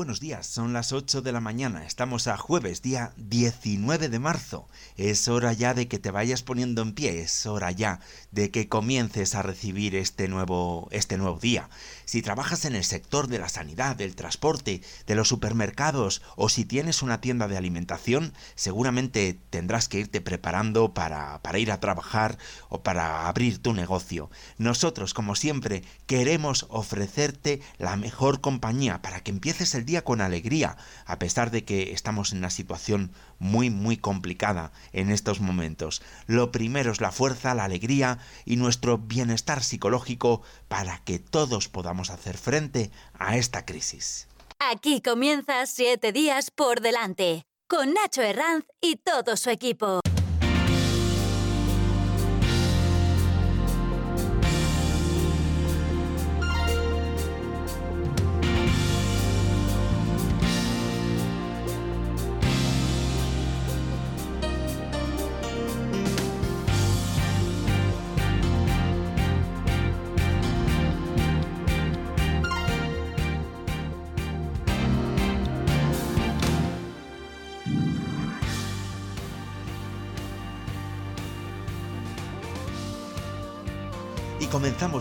Buenos días, son las 8 de la mañana, estamos a jueves, día 19 de marzo. Es hora ya de que te vayas poniendo en pie, es hora ya de que comiences a recibir este nuevo, este nuevo día. Si trabajas en el sector de la sanidad, del transporte, de los supermercados o si tienes una tienda de alimentación, seguramente tendrás que irte preparando para, para ir a trabajar o para abrir tu negocio. Nosotros, como siempre, queremos ofrecerte la mejor compañía para que empieces el con alegría, a pesar de que estamos en una situación muy, muy complicada en estos momentos. Lo primero es la fuerza, la alegría y nuestro bienestar psicológico para que todos podamos hacer frente a esta crisis. Aquí comienza Siete Días por Delante, con Nacho Herranz y todo su equipo.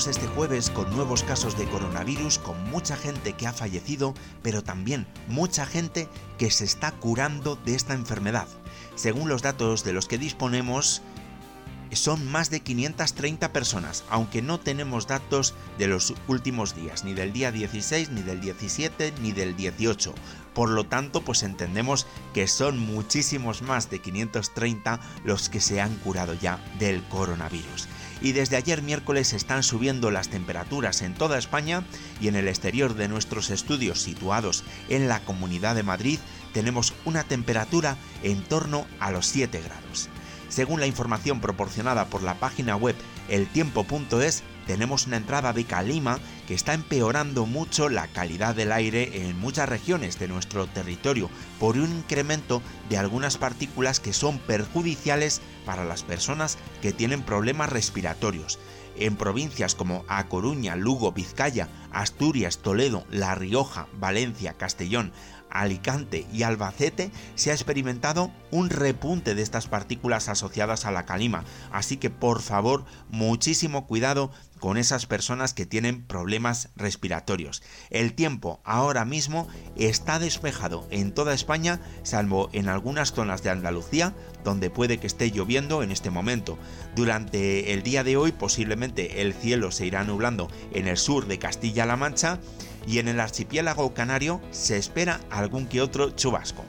Este jueves con nuevos casos de coronavirus, con mucha gente que ha fallecido, pero también mucha gente que se está curando de esta enfermedad. Según los datos de los que disponemos, son más de 530 personas, aunque no tenemos datos de los últimos días, ni del día 16, ni del 17, ni del 18. Por lo tanto, pues entendemos que son muchísimos más de 530 los que se han curado ya del coronavirus y desde ayer miércoles están subiendo las temperaturas en toda España y en el exterior de nuestros estudios situados en la Comunidad de Madrid tenemos una temperatura en torno a los 7 grados. Según la información proporcionada por la página web eltiempo.es, tenemos una entrada de calima que está empeorando mucho la calidad del aire en muchas regiones de nuestro territorio por un incremento de algunas partículas que son perjudiciales para las personas que tienen problemas respiratorios. En provincias como A Coruña, Lugo, Vizcaya, Asturias, Toledo, La Rioja, Valencia, Castellón, Alicante y Albacete se ha experimentado un repunte de estas partículas asociadas a la calima, así que por favor muchísimo cuidado con esas personas que tienen problemas respiratorios. El tiempo ahora mismo está despejado en toda España, salvo en algunas zonas de Andalucía, donde puede que esté lloviendo en este momento. Durante el día de hoy posiblemente el cielo se irá nublando en el sur de Castilla-La Mancha y en el archipiélago canario se espera algún que otro chubasco.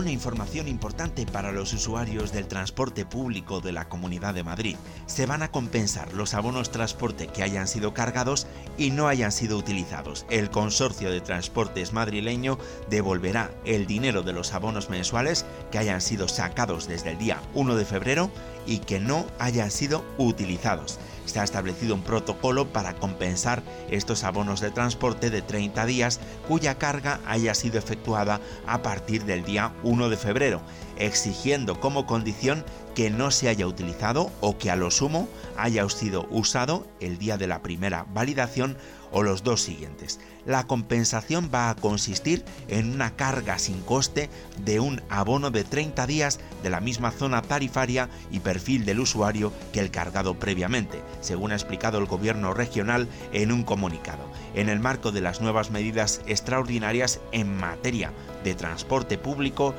Una información importante para los usuarios del transporte público de la Comunidad de Madrid. Se van a compensar los abonos transporte que hayan sido cargados y no hayan sido utilizados. El consorcio de transportes madrileño devolverá el dinero de los abonos mensuales que hayan sido sacados desde el día 1 de febrero y que no hayan sido utilizados se ha establecido un protocolo para compensar estos abonos de transporte de 30 días cuya carga haya sido efectuada a partir del día 1 de febrero, exigiendo como condición que no se haya utilizado o que a lo sumo haya sido usado el día de la primera validación o los dos siguientes. La compensación va a consistir en una carga sin coste de un abono de 30 días de la misma zona tarifaria y perfil del usuario que el cargado previamente, según ha explicado el gobierno regional en un comunicado. En el marco de las nuevas medidas extraordinarias en materia de transporte público,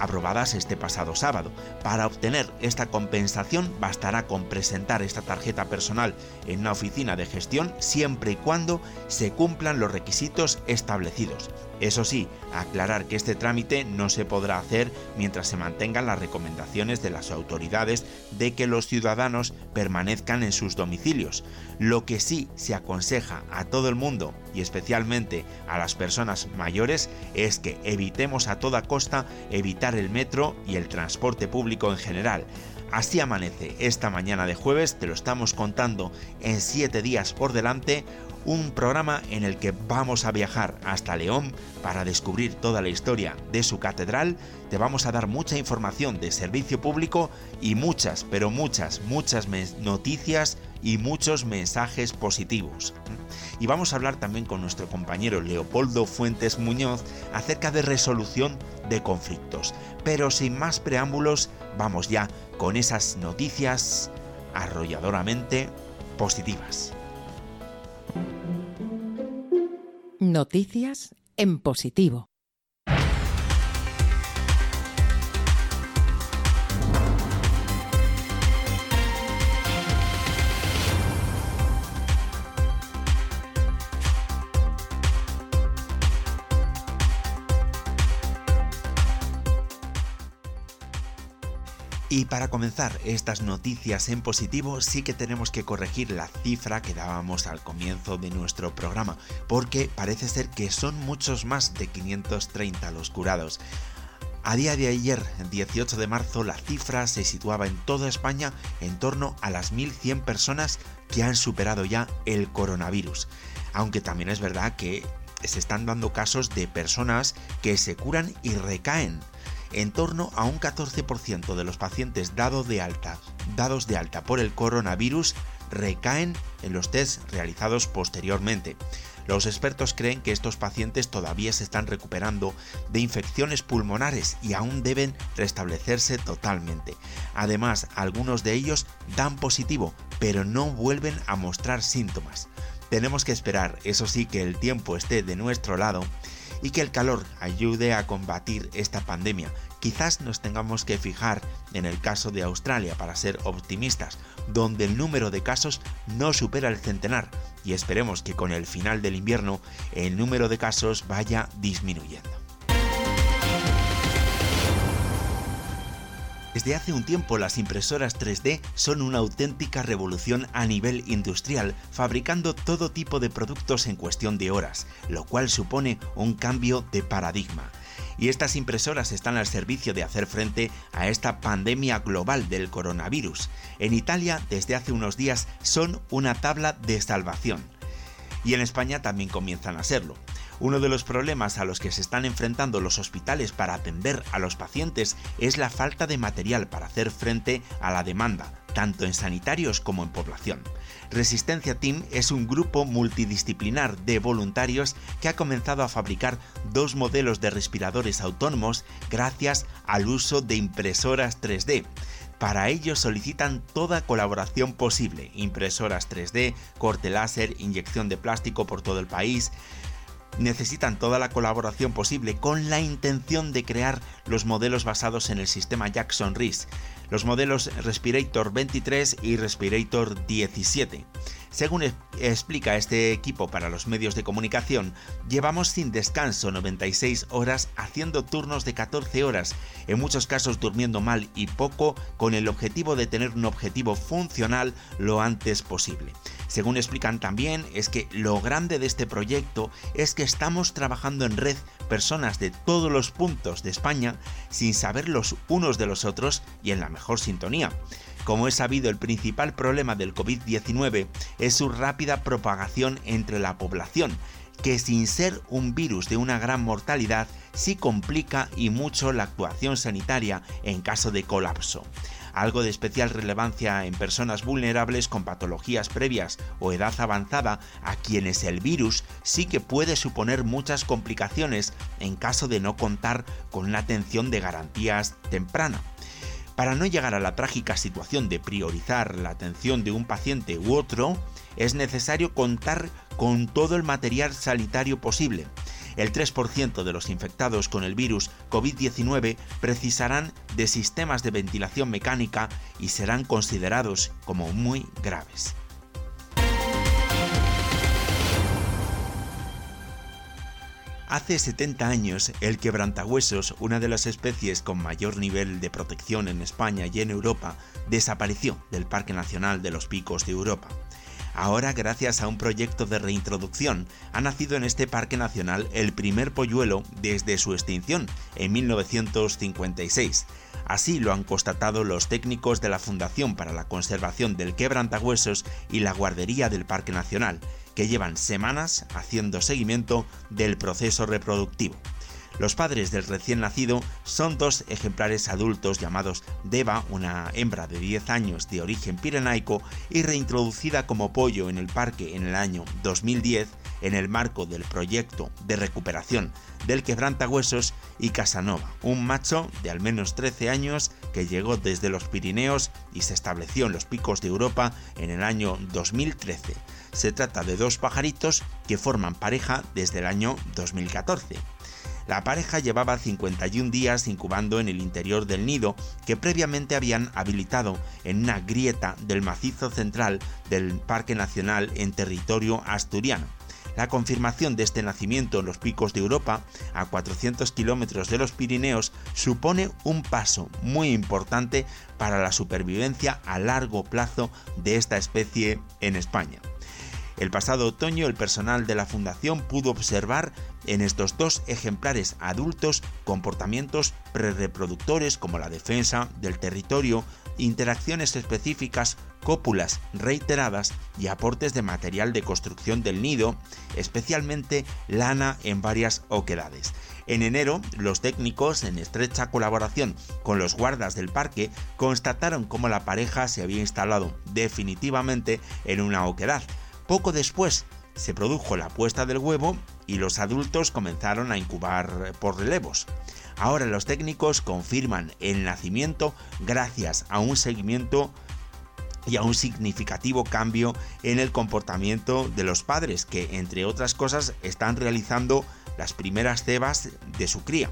aprobadas este pasado sábado. Para obtener esta compensación bastará con presentar esta tarjeta personal en una oficina de gestión siempre y cuando se cumplan los requisitos establecidos. Eso sí, aclarar que este trámite no se podrá hacer mientras se mantengan las recomendaciones de las autoridades de que los ciudadanos permanezcan en sus domicilios. Lo que sí se aconseja a todo el mundo y especialmente a las personas mayores es que evitemos a toda costa evitar el metro y el transporte público en general Así amanece esta mañana de jueves, te lo estamos contando en 7 días por delante, un programa en el que vamos a viajar hasta León para descubrir toda la historia de su catedral, te vamos a dar mucha información de servicio público y muchas, pero muchas, muchas noticias y muchos mensajes positivos. Y vamos a hablar también con nuestro compañero Leopoldo Fuentes Muñoz acerca de resolución de conflictos. Pero sin más preámbulos, vamos ya con esas noticias arrolladoramente positivas. Noticias en positivo. Y para comenzar estas noticias en positivo, sí que tenemos que corregir la cifra que dábamos al comienzo de nuestro programa, porque parece ser que son muchos más de 530 los curados. A día de ayer, 18 de marzo, la cifra se situaba en toda España en torno a las 1.100 personas que han superado ya el coronavirus. Aunque también es verdad que se están dando casos de personas que se curan y recaen en torno a un 14% de los pacientes dados de alta, dados de alta por el coronavirus recaen en los test realizados posteriormente. Los expertos creen que estos pacientes todavía se están recuperando de infecciones pulmonares y aún deben restablecerse totalmente. Además, algunos de ellos dan positivo, pero no vuelven a mostrar síntomas. Tenemos que esperar, eso sí, que el tiempo esté de nuestro lado y que el calor ayude a combatir esta pandemia. Quizás nos tengamos que fijar en el caso de Australia para ser optimistas, donde el número de casos no supera el centenar y esperemos que con el final del invierno el número de casos vaya disminuyendo. Desde hace un tiempo las impresoras 3D son una auténtica revolución a nivel industrial, fabricando todo tipo de productos en cuestión de horas, lo cual supone un cambio de paradigma. Y estas impresoras están al servicio de hacer frente a esta pandemia global del coronavirus. En Italia, desde hace unos días, son una tabla de salvación. Y en España también comienzan a serlo. Uno de los problemas a los que se están enfrentando los hospitales para atender a los pacientes es la falta de material para hacer frente a la demanda, tanto en sanitarios como en población. Resistencia Team es un grupo multidisciplinar de voluntarios que ha comenzado a fabricar dos modelos de respiradores autónomos gracias al uso de impresoras 3D. Para ello solicitan toda colaboración posible, impresoras 3D, corte láser, inyección de plástico por todo el país, necesitan toda la colaboración posible con la intención de crear los modelos basados en el sistema Jackson Rees, los modelos Respirator 23 y Respirator 17. Según explica este equipo para los medios de comunicación, llevamos sin descanso 96 horas haciendo turnos de 14 horas, en muchos casos durmiendo mal y poco, con el objetivo de tener un objetivo funcional lo antes posible. Según explican también, es que lo grande de este proyecto es que estamos trabajando en red personas de todos los puntos de España sin saber los unos de los otros y en la mejor sintonía. Como es sabido, el principal problema del COVID-19 es su rápida propagación entre la población, que sin ser un virus de una gran mortalidad, sí complica y mucho la actuación sanitaria en caso de colapso. Algo de especial relevancia en personas vulnerables con patologías previas o edad avanzada, a quienes el virus sí que puede suponer muchas complicaciones en caso de no contar con una atención de garantías temprana. Para no llegar a la trágica situación de priorizar la atención de un paciente u otro, es necesario contar con todo el material sanitario posible. El 3% de los infectados con el virus COVID-19 precisarán de sistemas de ventilación mecánica y serán considerados como muy graves. Hace 70 años, el quebrantahuesos, una de las especies con mayor nivel de protección en España y en Europa, desapareció del Parque Nacional de los Picos de Europa. Ahora, gracias a un proyecto de reintroducción, ha nacido en este parque nacional el primer polluelo desde su extinción en 1956. Así lo han constatado los técnicos de la Fundación para la Conservación del Quebrantahuesos y la Guardería del Parque Nacional, que llevan semanas haciendo seguimiento del proceso reproductivo. Los padres del recién nacido son dos ejemplares adultos llamados Deva, una hembra de 10 años de origen pirenaico y reintroducida como pollo en el parque en el año 2010 en el marco del proyecto de recuperación del quebrantahuesos y Casanova, un macho de al menos 13 años que llegó desde los Pirineos y se estableció en los picos de Europa en el año 2013. Se trata de dos pajaritos que forman pareja desde el año 2014. La pareja llevaba 51 días incubando en el interior del nido que previamente habían habilitado en una grieta del macizo central del Parque Nacional en territorio asturiano. La confirmación de este nacimiento en los picos de Europa, a 400 kilómetros de los Pirineos, supone un paso muy importante para la supervivencia a largo plazo de esta especie en España. El pasado otoño el personal de la fundación pudo observar en estos dos ejemplares adultos comportamientos prereproductores como la defensa del territorio, interacciones específicas, cópulas reiteradas y aportes de material de construcción del nido, especialmente lana en varias oquedades. En enero, los técnicos, en estrecha colaboración con los guardas del parque, constataron cómo la pareja se había instalado definitivamente en una oquedad, poco después se produjo la puesta del huevo y los adultos comenzaron a incubar por relevos. Ahora los técnicos confirman el nacimiento gracias a un seguimiento y a un significativo cambio en el comportamiento de los padres que, entre otras cosas, están realizando las primeras cebas de su cría.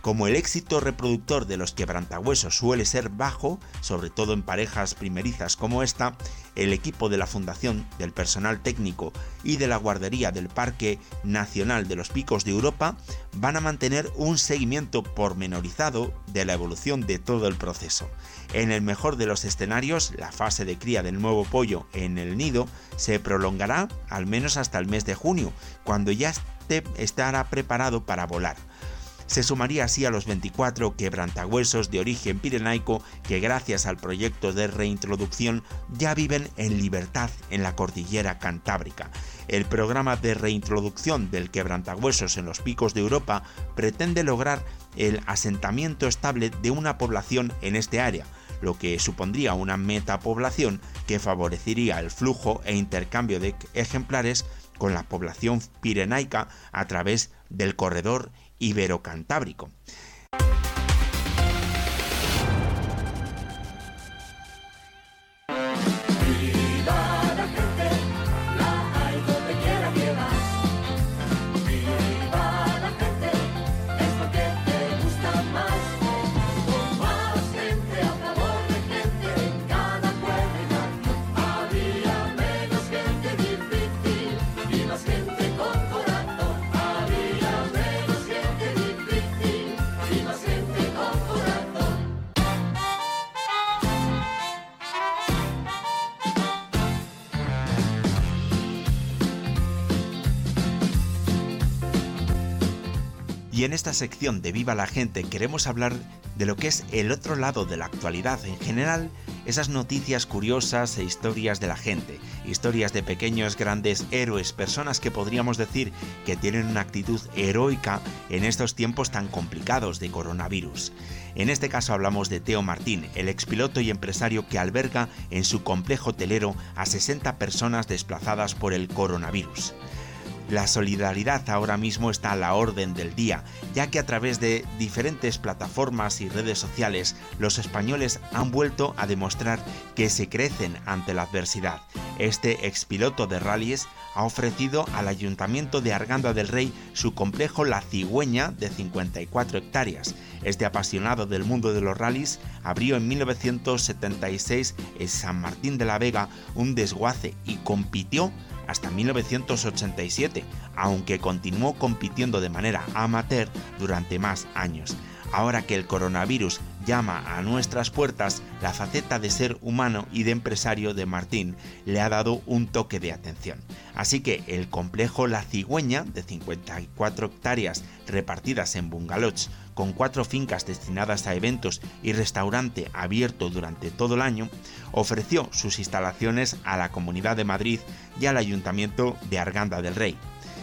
Como el éxito reproductor de los quebrantahuesos suele ser bajo, sobre todo en parejas primerizas como esta, el equipo de la Fundación, del personal técnico y de la guardería del Parque Nacional de los Picos de Europa van a mantener un seguimiento pormenorizado de la evolución de todo el proceso. En el mejor de los escenarios, la fase de cría del nuevo pollo en el nido se prolongará al menos hasta el mes de junio, cuando ya estará preparado para volar se sumaría así a los 24 quebrantahuesos de origen pirenaico que gracias al proyecto de reintroducción ya viven en libertad en la cordillera cantábrica. El programa de reintroducción del quebrantahuesos en los picos de Europa pretende lograr el asentamiento estable de una población en este área, lo que supondría una metapoblación que favorecería el flujo e intercambio de ejemplares con la población pirenaica a través del corredor ibero-cantábrico. Y en esta sección de Viva la gente queremos hablar de lo que es el otro lado de la actualidad en general, esas noticias curiosas e historias de la gente, historias de pequeños grandes héroes, personas que podríamos decir que tienen una actitud heroica en estos tiempos tan complicados de coronavirus. En este caso hablamos de Teo Martín, el expiloto y empresario que alberga en su complejo hotelero a 60 personas desplazadas por el coronavirus. La solidaridad ahora mismo está a la orden del día, ya que a través de diferentes plataformas y redes sociales los españoles han vuelto a demostrar que se crecen ante la adversidad. Este expiloto de rallies ha ofrecido al ayuntamiento de Arganda del Rey su complejo La Cigüeña de 54 hectáreas. Este apasionado del mundo de los rallies abrió en 1976 en San Martín de la Vega un desguace y compitió hasta 1987, aunque continuó compitiendo de manera amateur durante más años. Ahora que el coronavirus llama a nuestras puertas, la faceta de ser humano y de empresario de Martín le ha dado un toque de atención. Así que el complejo La Cigüeña, de 54 hectáreas repartidas en bungalows, con cuatro fincas destinadas a eventos y restaurante abierto durante todo el año, ofreció sus instalaciones a la Comunidad de Madrid y al Ayuntamiento de Arganda del Rey.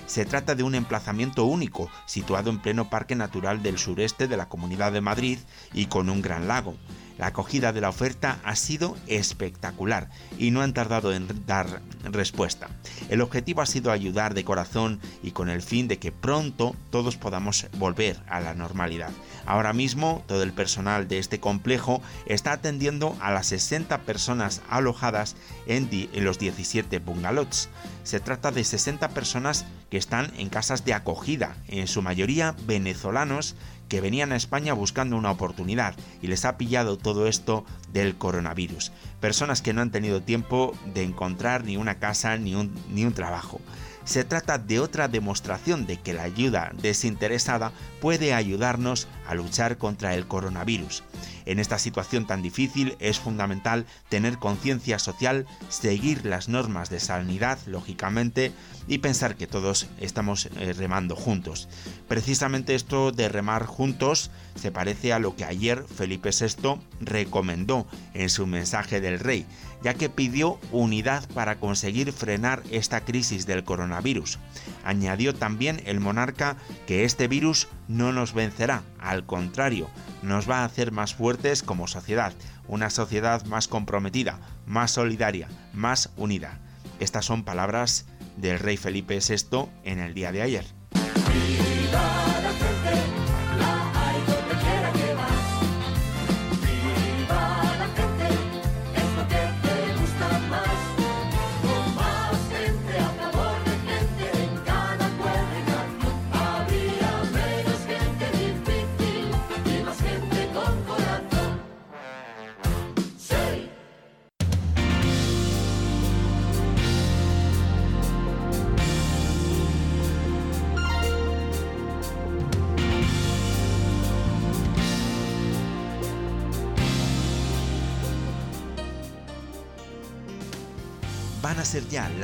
Se trata de un emplazamiento único, situado en pleno Parque Natural del sureste de la Comunidad de Madrid y con un gran lago. La acogida de la oferta ha sido espectacular y no han tardado en dar respuesta. El objetivo ha sido ayudar de corazón y con el fin de que pronto todos podamos volver a la normalidad. Ahora mismo todo el personal de este complejo está atendiendo a las 60 personas alojadas en, los 17 bungalows. Se trata de 60 personas que están en casas de acogida, en su mayoría venezolanos que venían a España buscando una oportunidad y les ha pillado todo esto del coronavirus. Personas que no han tenido tiempo de encontrar ni una casa ni un, ni un trabajo. Se trata de otra demostración de que la ayuda desinteresada puede ayudarnos a luchar contra el coronavirus. En esta situación tan difícil es fundamental tener conciencia social, seguir las normas de sanidad, lógicamente, y pensar que todos estamos eh, remando juntos. Precisamente esto de remar juntos se parece a lo que ayer Felipe VI recomendó en su mensaje del rey, ya que pidió unidad para conseguir frenar esta crisis del coronavirus. Añadió también el monarca que este virus no nos vencerá, al contrario, nos va a hacer más fuertes como sociedad, una sociedad más comprometida, más solidaria, más unida. Estas son palabras del rey Felipe VI en el día de ayer.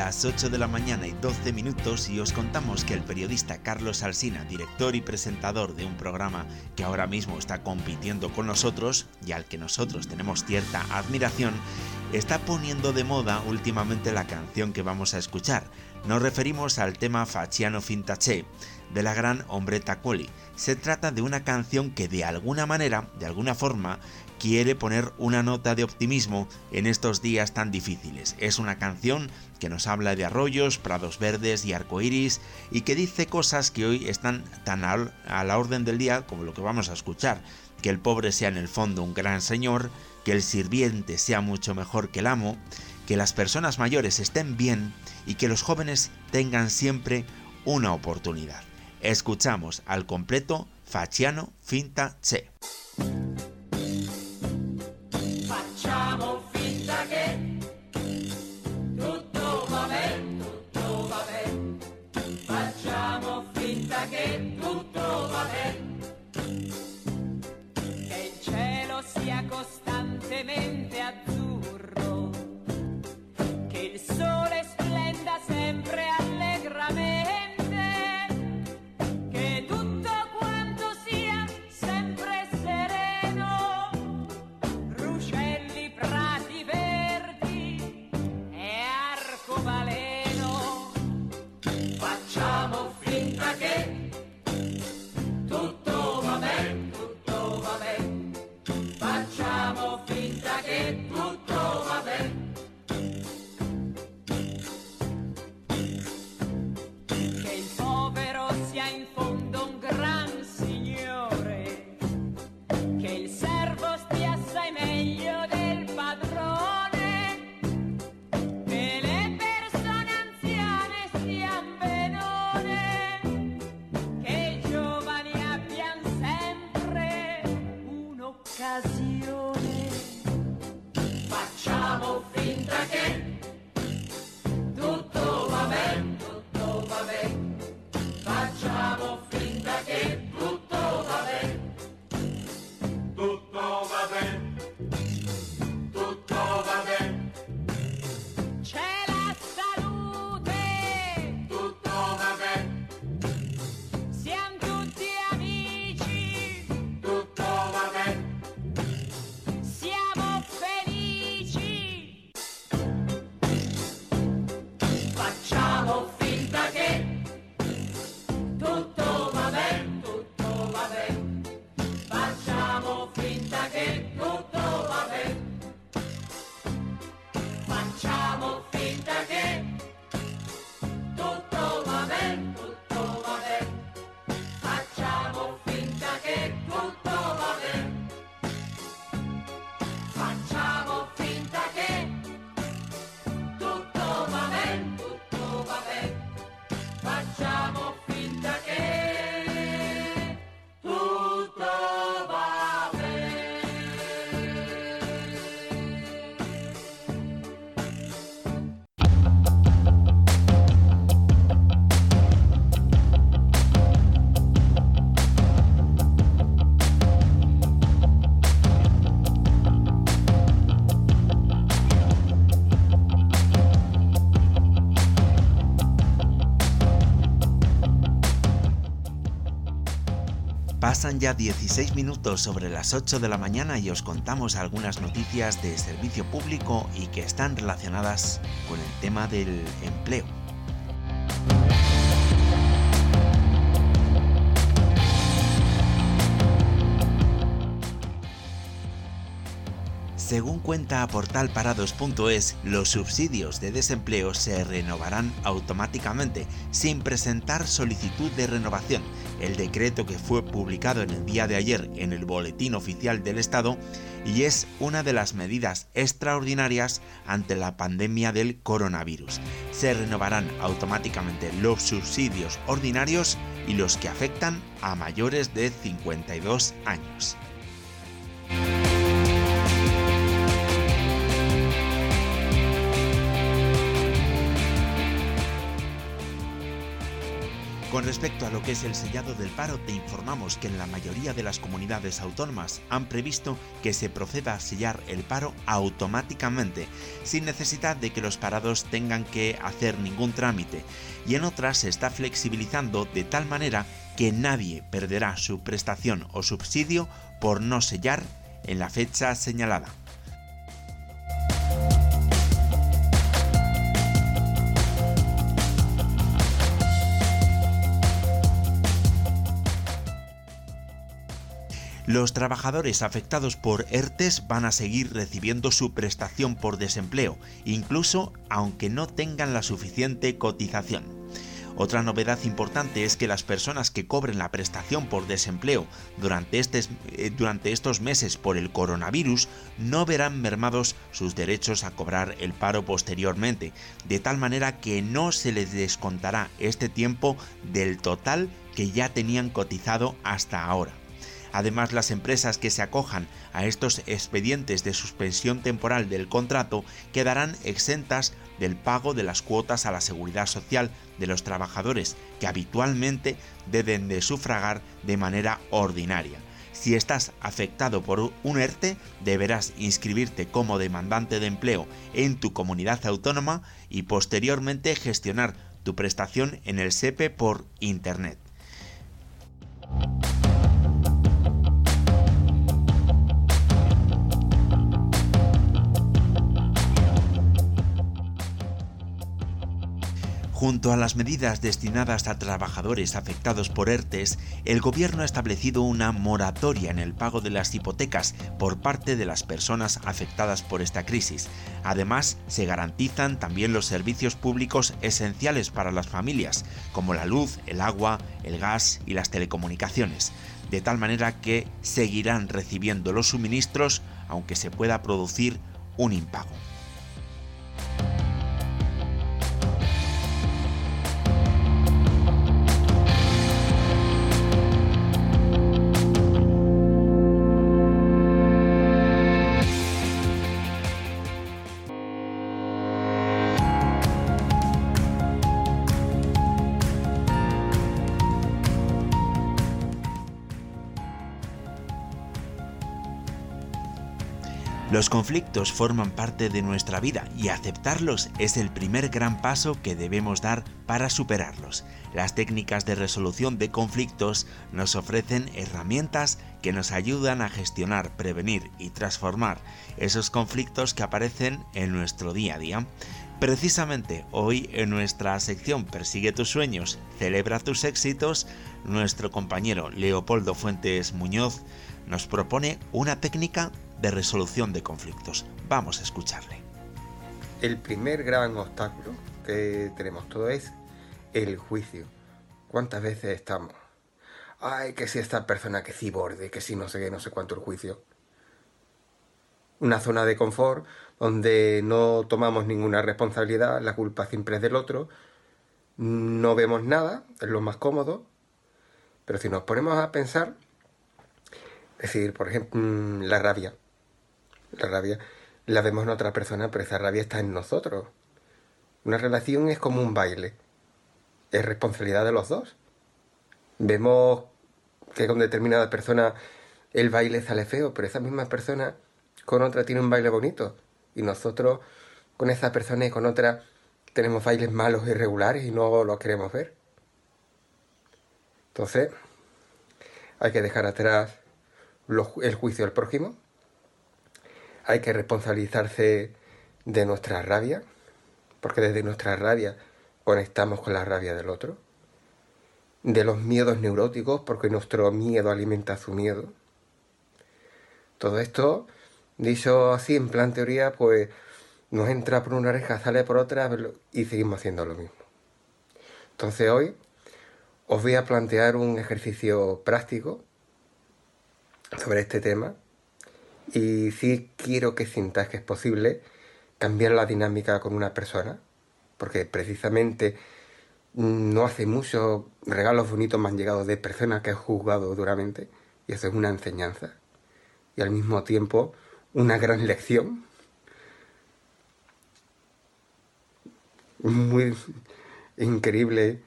Las 8 de la mañana y 12 minutos y os contamos que el periodista Carlos Alsina, director y presentador de un programa que ahora mismo está compitiendo con nosotros y al que nosotros tenemos cierta admiración, está poniendo de moda últimamente la canción que vamos a escuchar. Nos referimos al tema Facciano Fintaché de la gran hombreta Coli. Se trata de una canción que de alguna manera, de alguna forma, quiere poner una nota de optimismo en estos días tan difíciles. Es una canción que nos habla de arroyos, prados verdes y arcoíris y que dice cosas que hoy están tan a la orden del día como lo que vamos a escuchar. Que el pobre sea en el fondo un gran señor, que el sirviente sea mucho mejor que el amo, que las personas mayores estén bien y que los jóvenes tengan siempre una oportunidad. Escuchamos al completo Faciano Finta Che. Pasan ya 16 minutos sobre las 8 de la mañana y os contamos algunas noticias de servicio público y que están relacionadas con el tema del empleo. Según cuenta portalparados.es, los subsidios de desempleo se renovarán automáticamente sin presentar solicitud de renovación. El decreto que fue publicado en el día de ayer en el Boletín Oficial del Estado y es una de las medidas extraordinarias ante la pandemia del coronavirus. Se renovarán automáticamente los subsidios ordinarios y los que afectan a mayores de 52 años. Con respecto a lo que es el sellado del paro, te informamos que en la mayoría de las comunidades autónomas han previsto que se proceda a sellar el paro automáticamente, sin necesidad de que los parados tengan que hacer ningún trámite, y en otras se está flexibilizando de tal manera que nadie perderá su prestación o subsidio por no sellar en la fecha señalada. Los trabajadores afectados por ERTES van a seguir recibiendo su prestación por desempleo, incluso aunque no tengan la suficiente cotización. Otra novedad importante es que las personas que cobren la prestación por desempleo durante, eh, durante, estos meses por el coronavirus no verán mermados sus derechos a cobrar el paro posteriormente, de tal manera que no se les descontará este tiempo del total que ya tenían cotizado hasta ahora. Además, las empresas que se acojan a estos expedientes de suspensión temporal del contrato quedarán exentas del pago de las cuotas a la seguridad social de los trabajadores que habitualmente deben de sufragar de manera ordinaria. Si estás afectado por un ERTE, deberás inscribirte como demandante de empleo en tu comunidad autónoma y posteriormente gestionar tu prestación en el SEPE por Internet. Junto a las medidas destinadas a trabajadores afectados por ERTES, el gobierno ha establecido una moratoria en el pago de las hipotecas por parte de las personas afectadas por esta crisis. Además, se garantizan también los servicios públicos esenciales para las familias, como la luz, el agua, el gas y las telecomunicaciones, de tal manera que seguirán recibiendo los suministros aunque se pueda producir un impago. Los conflictos forman parte de nuestra vida y aceptarlos es el primer gran paso que debemos dar para superarlos. Las técnicas de resolución de conflictos nos ofrecen herramientas que nos ayudan a gestionar, prevenir y transformar esos conflictos que aparecen en nuestro día a día. Precisamente hoy en nuestra sección Persigue tus sueños, celebra tus éxitos, nuestro compañero Leopoldo Fuentes Muñoz nos propone una técnica de resolución de conflictos. Vamos a escucharle. El primer gran obstáculo que tenemos todo es el juicio. ¿Cuántas veces estamos? Ay, que si esta persona que si borde, que si no sé qué, no sé cuánto el juicio. Una zona de confort donde no tomamos ninguna responsabilidad, la culpa siempre es del otro, no vemos nada, es lo más cómodo, pero si nos ponemos a pensar, es decir, por ejemplo, mm, la rabia. La rabia la vemos en otra persona, pero esa rabia está en nosotros. Una relación es como un baile. Es responsabilidad de los dos. Vemos que con determinada persona el baile sale feo, pero esa misma persona con otra tiene un baile bonito. Y nosotros con esa persona y con otra tenemos bailes malos, irregulares y no los queremos ver. Entonces, hay que dejar atrás el juicio del prójimo, hay que responsabilizarse de nuestra rabia, porque desde nuestra rabia conectamos con la rabia del otro, de los miedos neuróticos, porque nuestro miedo alimenta su miedo. Todo esto, dicho así en plan teoría, pues nos entra por una oreja, sale por otra y seguimos haciendo lo mismo. Entonces hoy os voy a plantear un ejercicio práctico sobre este tema y sí quiero que sintáis que es posible cambiar la dinámica con una persona, porque precisamente no hace mucho regalos bonitos me han llegado de personas que he juzgado duramente y eso es una enseñanza y al mismo tiempo una gran lección. Muy increíble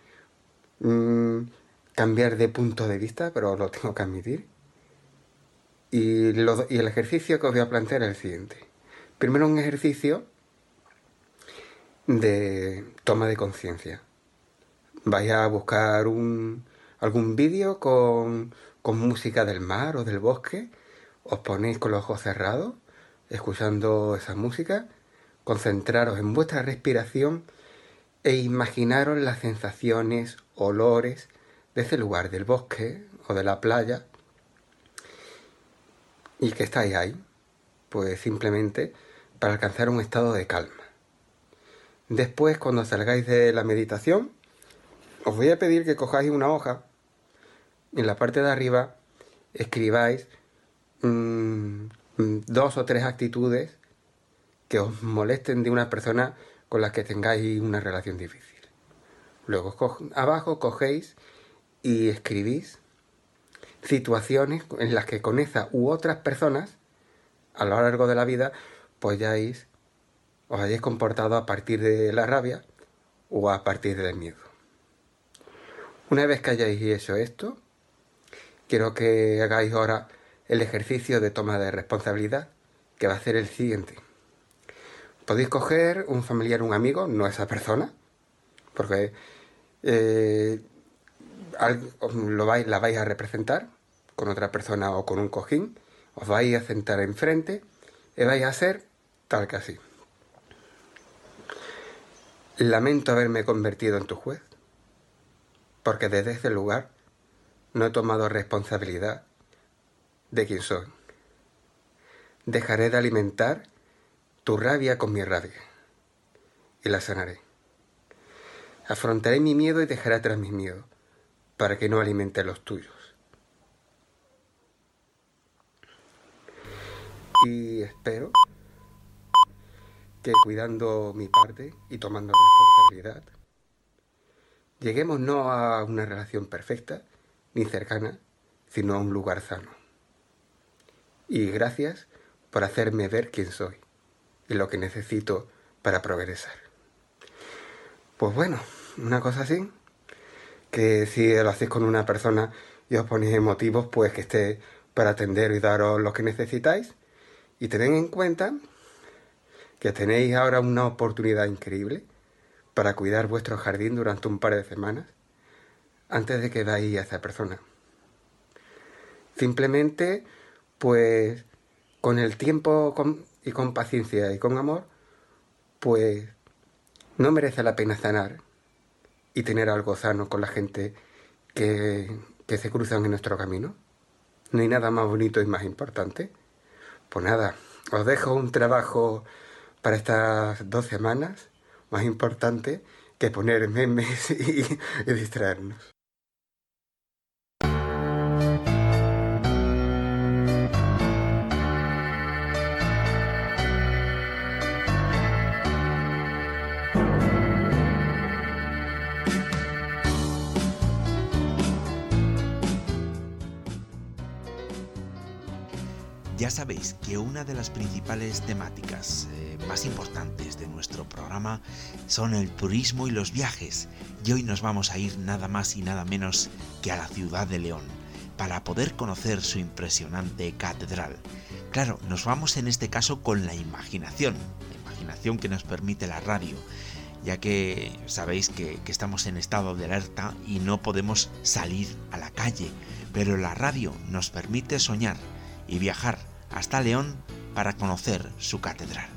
mm, cambiar de punto de vista, pero lo tengo que admitir. Y, el ejercicio que os voy a plantear es el siguiente. Primero un ejercicio de toma de conciencia. Vais a buscar un, algún vídeo con, con música del mar o del bosque, os ponéis con los ojos cerrados, escuchando esa música, concentraros en vuestra respiración e imaginaros las sensaciones, olores de ese lugar, del bosque o de la playa, y que estáis ahí, pues simplemente para alcanzar un estado de calma. Después, cuando salgáis de la meditación, os voy a pedir que cojáis una hoja en la parte de arriba escribáis mm, dos o tres actitudes que os molesten de una persona con la que tengáis una relación difícil. Luego abajo cogéis y escribís situaciones en las que con esa u otras personas a lo largo de la vida pues ya os hayáis comportado a partir de la rabia o a partir del miedo. Una vez que hayáis hecho esto, quiero que hagáis ahora el ejercicio de toma de responsabilidad, que va a ser el siguiente. Podéis coger un familiar, un amigo, no esa persona, porque eh, lo vais, la vais a representar con otra persona o con un cojín, os vais a sentar enfrente y vais a hacer tal que así. Lamento haberme convertido en tu juez, porque desde ese lugar no he tomado responsabilidad de quién soy. Dejaré de alimentar tu rabia con mi rabia y la sanaré. Afrontaré mi miedo y dejaré atrás mis miedos para que no alimente los tuyos. Y espero que cuidando mi parte y tomando responsabilidad, lleguemos no a una relación perfecta ni cercana, sino a un lugar sano. Y gracias por hacerme ver quién soy y lo que necesito para progresar. Pues bueno, una cosa así, que si lo hacéis con una persona y os ponéis motivos, pues que esté para atender y daros lo que necesitáis. Y tened en cuenta que tenéis ahora una oportunidad increíble para cuidar vuestro jardín durante un par de semanas antes de que vayáis a esa persona. Simplemente, pues, con el tiempo y con paciencia y con amor, pues, no merece la pena sanar y tener algo sano con la gente que, que se cruzan en nuestro camino. No hay nada más bonito y más importante. Pues nada, os dejo un trabajo para estas dos semanas más importante que poner memes y, y distraernos. Ya sabéis que una de las principales temáticas eh, más importantes de nuestro programa son el turismo y los viajes, y hoy nos vamos a ir nada más y nada menos que a la ciudad de León, para poder conocer su impresionante catedral. Claro, nos vamos en este caso con la imaginación, la imaginación que nos permite la radio, ya que sabéis que, que estamos en estado de alerta y no podemos salir a la calle pero la radio nos permite soñar y viajar hasta León para conocer su catedral.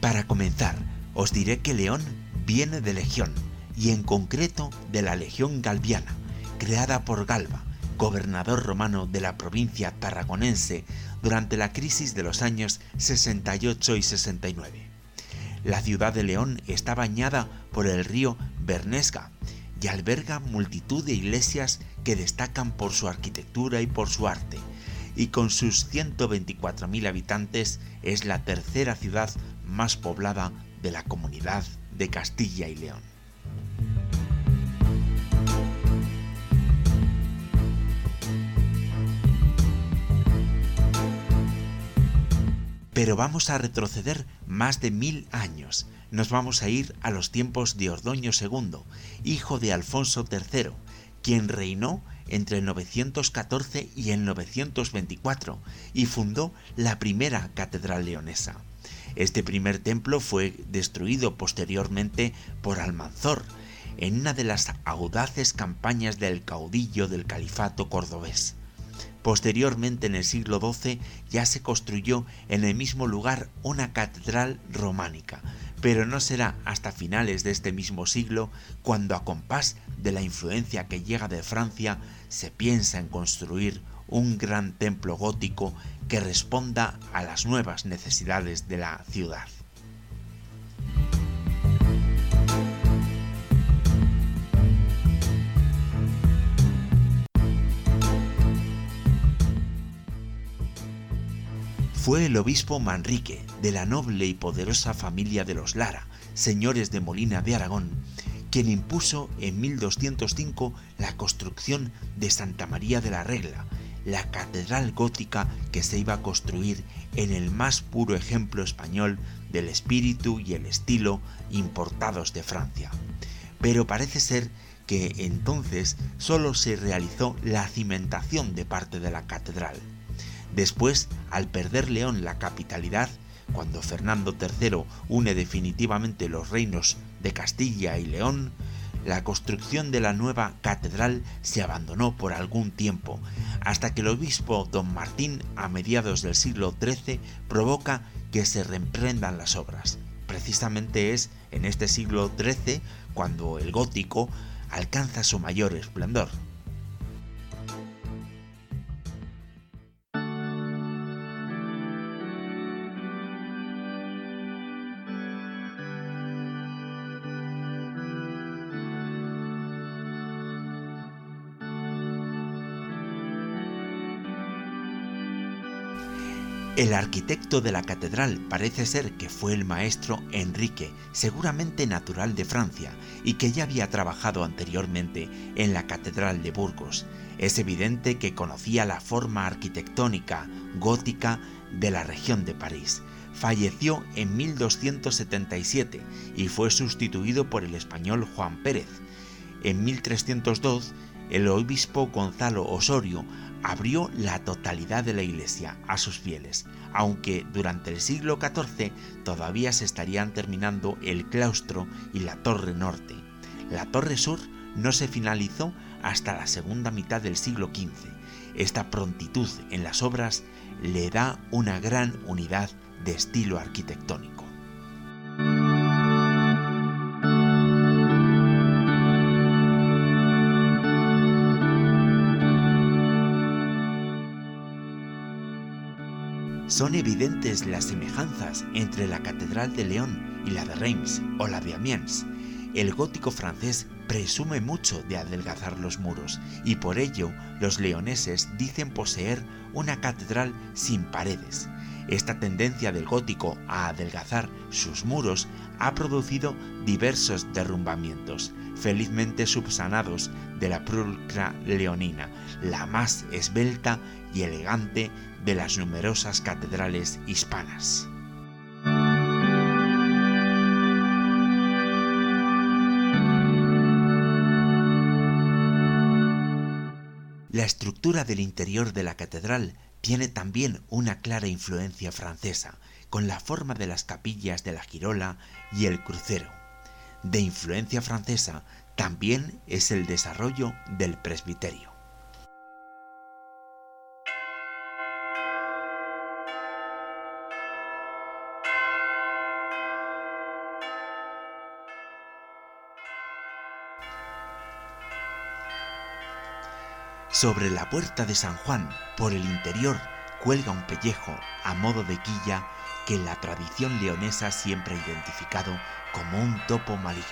Para comenzar, os diré que León viene de legión, y en concreto de la legión galviana, creada por Galba, gobernador romano de la provincia tarragonense durante la crisis de los años 68 y 69. La ciudad de León está bañada por el río Bernesga y alberga multitud de iglesias que destacan por su arquitectura y por su arte, y con sus 124.000 habitantes es la tercera ciudad más poblada de la comunidad de Castilla y León. Pero vamos a retroceder más de mil años. Nos vamos a ir a los tiempos de Ordoño II, hijo de Alfonso III, quien reinó entre el 914 y el 924 y fundó la primera catedral leonesa. Este primer templo fue destruido posteriormente por Almanzor en una de las audaces campañas del caudillo del califato cordobés. Posteriormente, en el siglo XII, ya se construyó en el mismo lugar una catedral románica, pero no será hasta finales de este mismo siglo cuando a compás de la influencia que llega de Francia se piensa en construir un gran templo gótico que responda a las nuevas necesidades de la ciudad. Fue el obispo Manrique, de la noble y poderosa familia de los Lara, señores de Molina de Aragón, quien impuso en 1205 la construcción de Santa María de la Regla, la catedral gótica que se iba a construir en el más puro ejemplo español del espíritu y el estilo importados de Francia. Pero parece ser que entonces solo se realizó la cimentación de parte de la catedral. Después, al perder León la capitalidad, cuando Fernando III une definitivamente los reinos de Castilla y León, la construcción de la nueva catedral se abandonó por algún tiempo, hasta que el obispo don Martín, a mediados del siglo XIII, provoca que se reemprendan las obras. Precisamente es en este siglo XIII cuando el gótico alcanza su mayor esplendor. El arquitecto de la catedral parece ser que fue el maestro Enrique, seguramente natural de Francia, y que ya había trabajado anteriormente en la Catedral de Burgos. Es evidente que conocía la forma arquitectónica gótica de la región de París. Falleció en 1277 y fue sustituido por el español Juan Pérez. En 1302, el obispo Gonzalo Osorio abrió la totalidad de la iglesia a sus fieles, aunque durante el siglo XIV todavía se estarían terminando el claustro y la torre norte. La torre sur no se finalizó hasta la segunda mitad del siglo XV. Esta prontitud en las obras le da una gran unidad de estilo arquitectónico. Son evidentes las semejanzas entre la Catedral de León y la de Reims o la de Amiens. El gótico francés presume mucho de adelgazar los muros y por ello los leoneses dicen poseer una catedral sin paredes. Esta tendencia del gótico a adelgazar sus muros ha producido diversos derrumbamientos, felizmente subsanados de la pulcra leonina, la más esbelta y elegante de las numerosas catedrales hispanas. La estructura del interior de la catedral tiene también una clara influencia francesa, con la forma de las capillas de la girola y el crucero. De influencia francesa también es el desarrollo del presbiterio. Sobre la puerta de San Juan, por el interior, cuelga un pellejo a modo de quilla que la tradición leonesa siempre ha identificado como un topo maligno.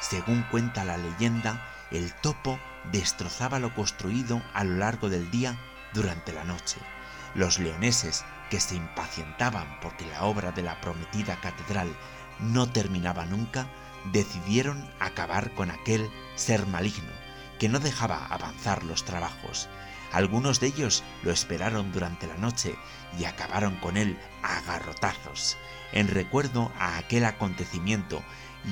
Según cuenta la leyenda, el topo destrozaba lo construido a lo largo del día durante la noche. Los leoneses, que se impacientaban porque la obra de la prometida catedral no terminaba nunca, decidieron acabar con aquel ser maligno que no dejaba avanzar los trabajos. Algunos de ellos lo esperaron durante la noche y acabaron con él a garrotazos. En recuerdo a aquel acontecimiento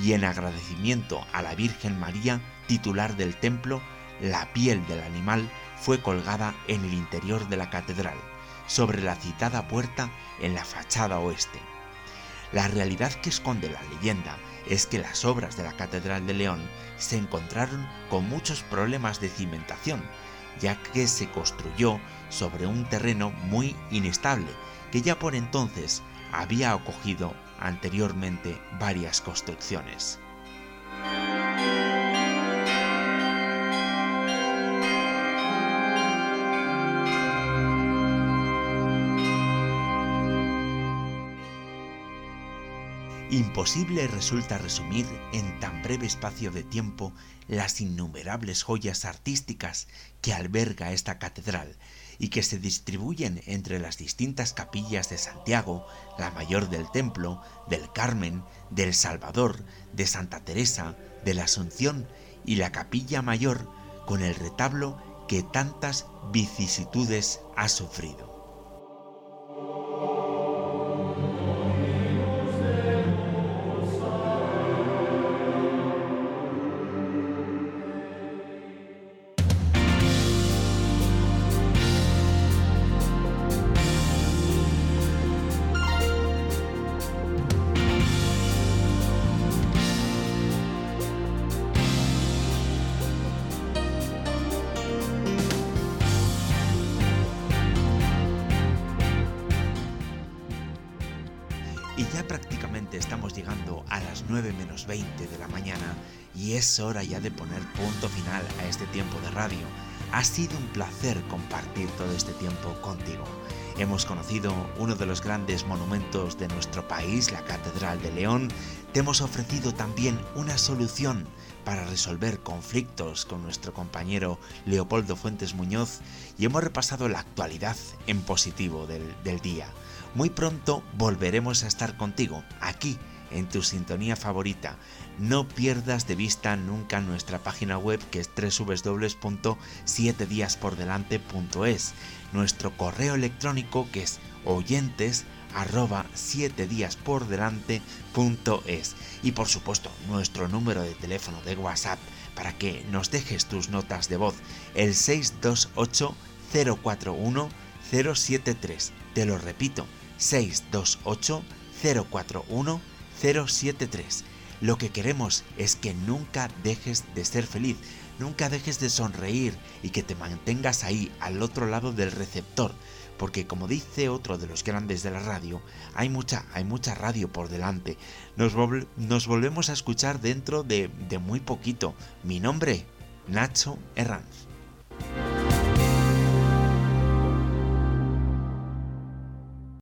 y en agradecimiento a la Virgen María, titular del templo, la piel del animal fue colgada en el interior de la catedral, sobre la citada puerta en la fachada oeste. La realidad que esconde la leyenda es que las obras de la Catedral de León se encontraron con muchos problemas de cimentación, ya que se construyó sobre un terreno muy inestable, que ya por entonces había acogido anteriormente varias construcciones. Imposible resulta resumir en tan breve espacio de tiempo las innumerables joyas artísticas que alberga esta catedral y que se distribuyen entre las distintas capillas de Santiago, la mayor del Templo, del Carmen, del Salvador, de Santa Teresa, de la Asunción y la capilla mayor con el retablo que tantas vicisitudes ha sufrido. Es hora ya de poner punto final a este tiempo de radio. Ha sido un placer compartir todo este tiempo contigo. Hemos conocido uno de los grandes monumentos de nuestro país, la Catedral de León. Te hemos ofrecido también una solución para resolver conflictos con nuestro compañero Leopoldo Fuentes Muñoz y hemos repasado la actualidad en positivo del, día. Muy pronto volveremos a estar contigo, aquí, en tu sintonía favorita. No pierdas de vista nunca nuestra página web que es www.7diaspordelante.es, nuestro correo electrónico que es oyentes arroba 7 y por supuesto nuestro número de teléfono de WhatsApp para que nos dejes tus notas de voz el 628 041 073 te lo repito 628 041 073. Lo que queremos es que nunca dejes de ser feliz, nunca dejes de sonreír y que te mantengas ahí al otro lado del receptor, porque como dice otro de los grandes de la radio, hay mucha, hay mucha radio por delante. Nos, nos volvemos a escuchar dentro de, de muy poquito. Mi nombre, Nacho Herranz.